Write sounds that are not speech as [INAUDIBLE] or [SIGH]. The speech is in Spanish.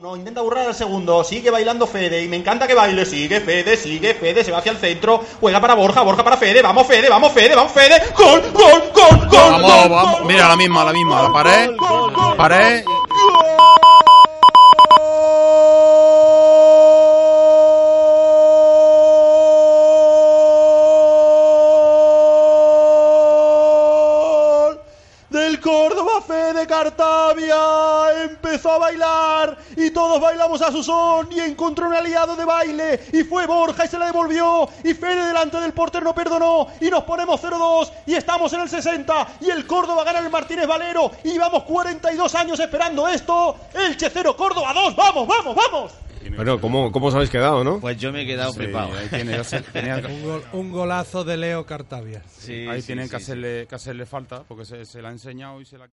No, intenta burlar al segundo, sigue bailando Fede y me encanta que baile, sigue Fede, sigue Fede, se va hacia el centro, juega para Borja, Borja para Fede, vamos Fede, vamos Fede, vamos Fede, gol, gol, gol, gol, Vamos, gol, vamos. gol, Mira, la misma, la misma. La pared. Pared. gol del Córdoba Fede Cartavia empezó a bailar y todos bailamos a su son y encontró un aliado de baile y fue Borja y se la devolvió y Fede delante del portero no perdonó y nos ponemos 0-2 y estamos en el 60 y el Córdoba gana el Martínez Valero y llevamos 42 años esperando esto Elche 0 Córdoba 2 vamos vamos vamos Bueno, ¿cómo, ¿cómo os habéis quedado, no? Pues yo me he quedado Sí, flipado. ahí tiene, [LAUGHS] tenía- Un, gol- un golazo de Leo Cartavia. Sí, ahí sí, tienen sí, que, sí. hacerle, que hacerle falta porque se, se la ha enseñado y se la